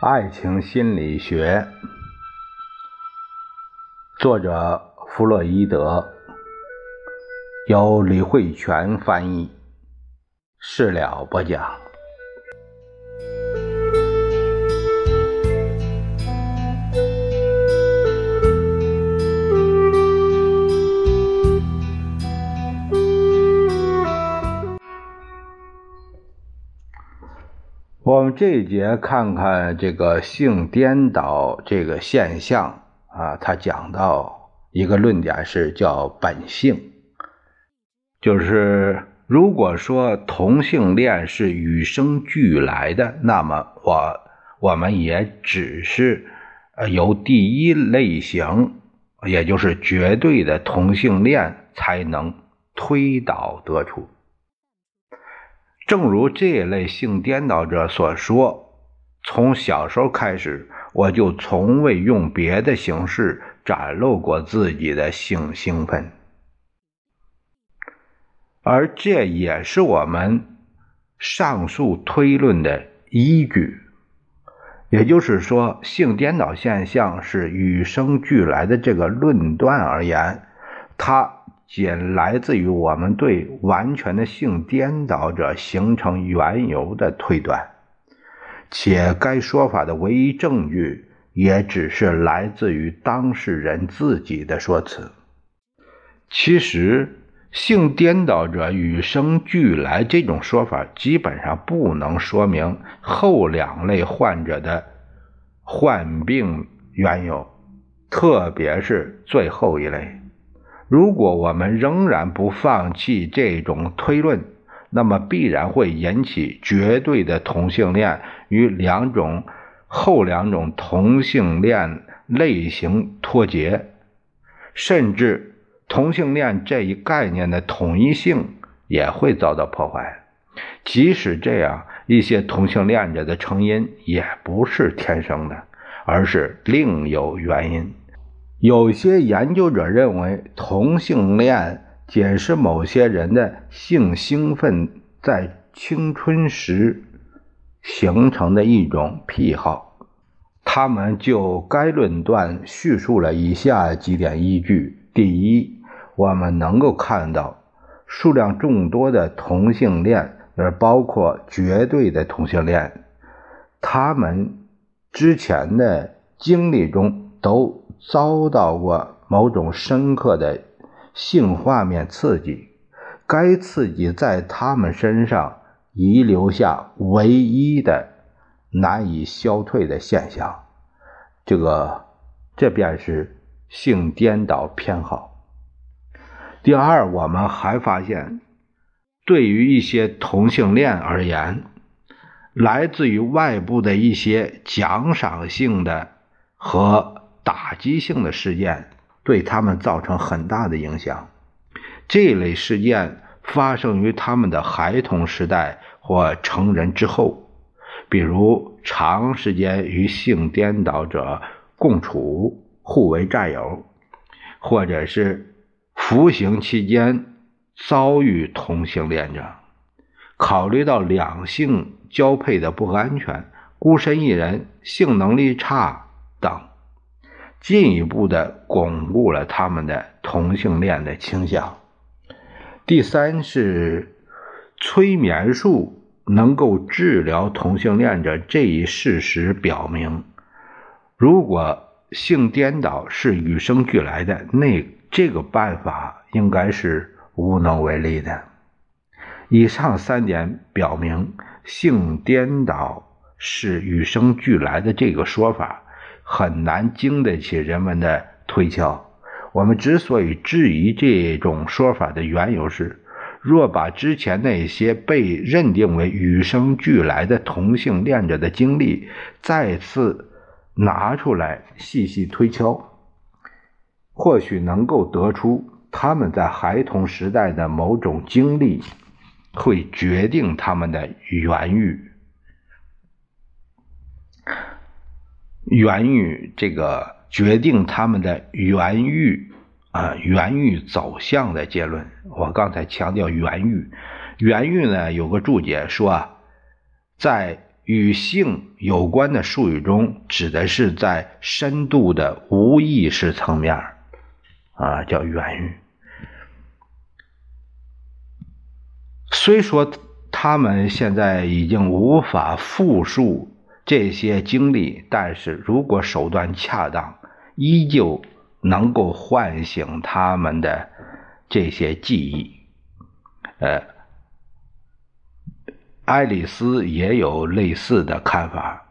爱情心理学，作者弗洛伊德，由李慧泉翻译，事了不讲。我们这一节看看这个性颠倒这个现象啊，他讲到一个论点是叫本性，就是如果说同性恋是与生俱来的，那么我我们也只是呃由第一类型，也就是绝对的同性恋才能推导得出。正如这一类性颠倒者所说：“从小时候开始，我就从未用别的形式展露过自己的性兴奋。”而这也是我们上述推论的依据。也就是说，性颠倒现象是与生俱来的。这个论断而言，它。仅来自于我们对完全的性颠倒者形成缘由的推断，且该说法的唯一证据也只是来自于当事人自己的说辞。其实，性颠倒者与生俱来这种说法基本上不能说明后两类患者的患病缘由，特别是最后一类。如果我们仍然不放弃这种推论，那么必然会引起绝对的同性恋与两种后两种同性恋类型脱节，甚至同性恋这一概念的统一性也会遭到破坏。即使这样，一些同性恋者的成因也不是天生的，而是另有原因。有些研究者认为，同性恋仅是某些人的性兴奋在青春时形成的一种癖好。他们就该论断叙述了以下几点依据：第一，我们能够看到数量众多的同性恋，而包括绝对的同性恋，他们之前的经历中都。遭到过某种深刻的性画面刺激，该刺激在他们身上遗留下唯一的难以消退的现象，这个这便是性颠倒偏好。第二，我们还发现，对于一些同性恋而言，来自于外部的一些奖赏性的和。打击性的事件对他们造成很大的影响。这类事件发生于他们的孩童时代或成人之后，比如长时间与性颠倒者共处、互为战友，或者是服刑期间遭遇同性恋者。考虑到两性交配的不安全、孤身一人、性能力差等。进一步的巩固了他们的同性恋的倾向。第三是催眠术能够治疗同性恋者这一事实表明，如果性颠倒是与生俱来的，那这个办法应该是无能为力的。以上三点表明，性颠倒是与生俱来的这个说法。很难经得起人们的推敲。我们之所以质疑这种说法的缘由是，若把之前那些被认定为与生俱来的同性恋者的经历再次拿出来细细推敲，或许能够得出他们在孩童时代的某种经历会决定他们的原欲。源于这个决定他们的原欲啊，原欲走向的结论。我刚才强调原欲，原欲呢有个注解说啊，在与性有关的术语中，指的是在深度的无意识层面啊，叫原欲。虽说他们现在已经无法复述这些经历，但是如果手段恰当，依旧能够唤醒他们的这些记忆。呃，爱丽丝也有类似的看法。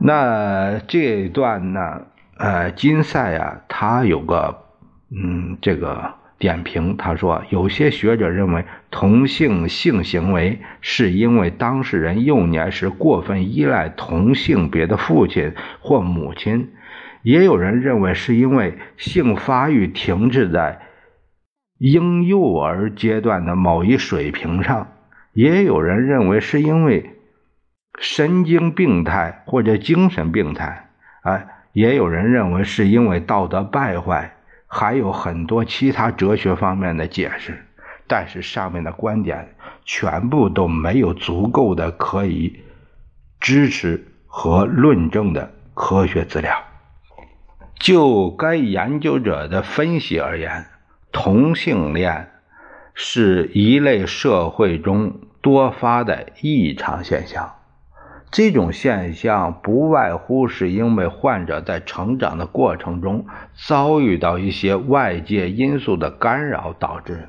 那这段呢？呃，金赛啊，他有个嗯，这个。点评他说，有些学者认为同性性行为是因为当事人幼年时过分依赖同性别的父亲或母亲，也有人认为是因为性发育停滞在婴幼儿阶段的某一水平上，也有人认为是因为神经病态或者精神病态，哎，也有人认为是因为道德败坏。还有很多其他哲学方面的解释，但是上面的观点全部都没有足够的可以支持和论证的科学资料。就该研究者的分析而言，同性恋是一类社会中多发的异常现象。这种现象不外乎是因为患者在成长的过程中遭遇到一些外界因素的干扰导致的。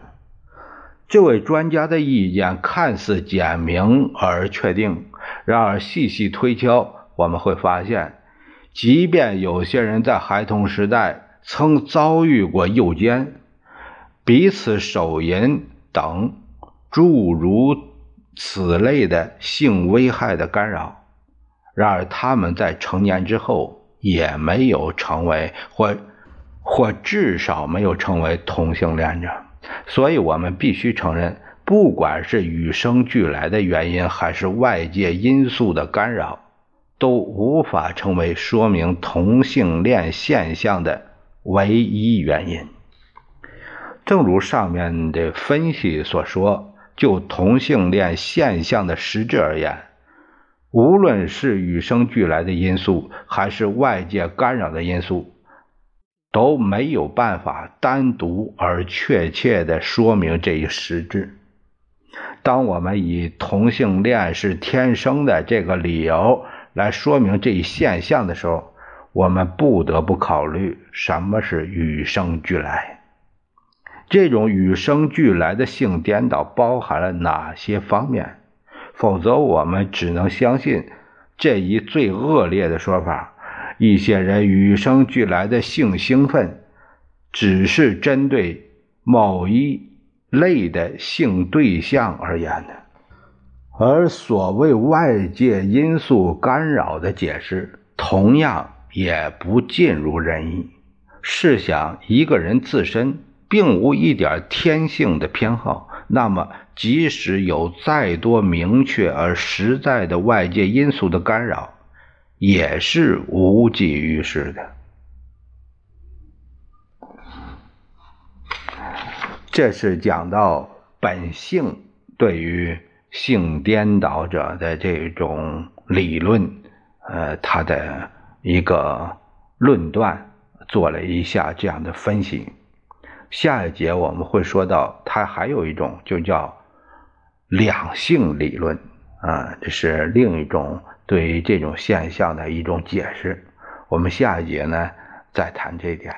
这位专家的意见看似简明而确定，然而细细推敲，我们会发现，即便有些人在孩童时代曾遭遇过诱奸、彼此手淫等诸如。此类的性危害的干扰，然而他们在成年之后也没有成为或或至少没有成为同性恋者，所以我们必须承认，不管是与生俱来的原因，还是外界因素的干扰，都无法成为说明同性恋现象的唯一原因。正如上面的分析所说。就同性恋现象的实质而言，无论是与生俱来的因素，还是外界干扰的因素，都没有办法单独而确切的说明这一实质。当我们以同性恋是天生的这个理由来说明这一现象的时候，我们不得不考虑什么是与生俱来。这种与生俱来的性颠倒包含了哪些方面？否则，我们只能相信这一最恶劣的说法：一些人与生俱来的性兴奋，只是针对某一类的性对象而言的。而所谓外界因素干扰的解释，同样也不尽如人意。试想，一个人自身。并无一点天性的偏好，那么即使有再多明确而实在的外界因素的干扰，也是无济于事的。这是讲到本性对于性颠倒者的这种理论，呃，他的一个论断，做了一下这样的分析。下一节我们会说到，它还有一种就叫两性理论啊，这是另一种对于这种现象的一种解释。我们下一节呢再谈这一点。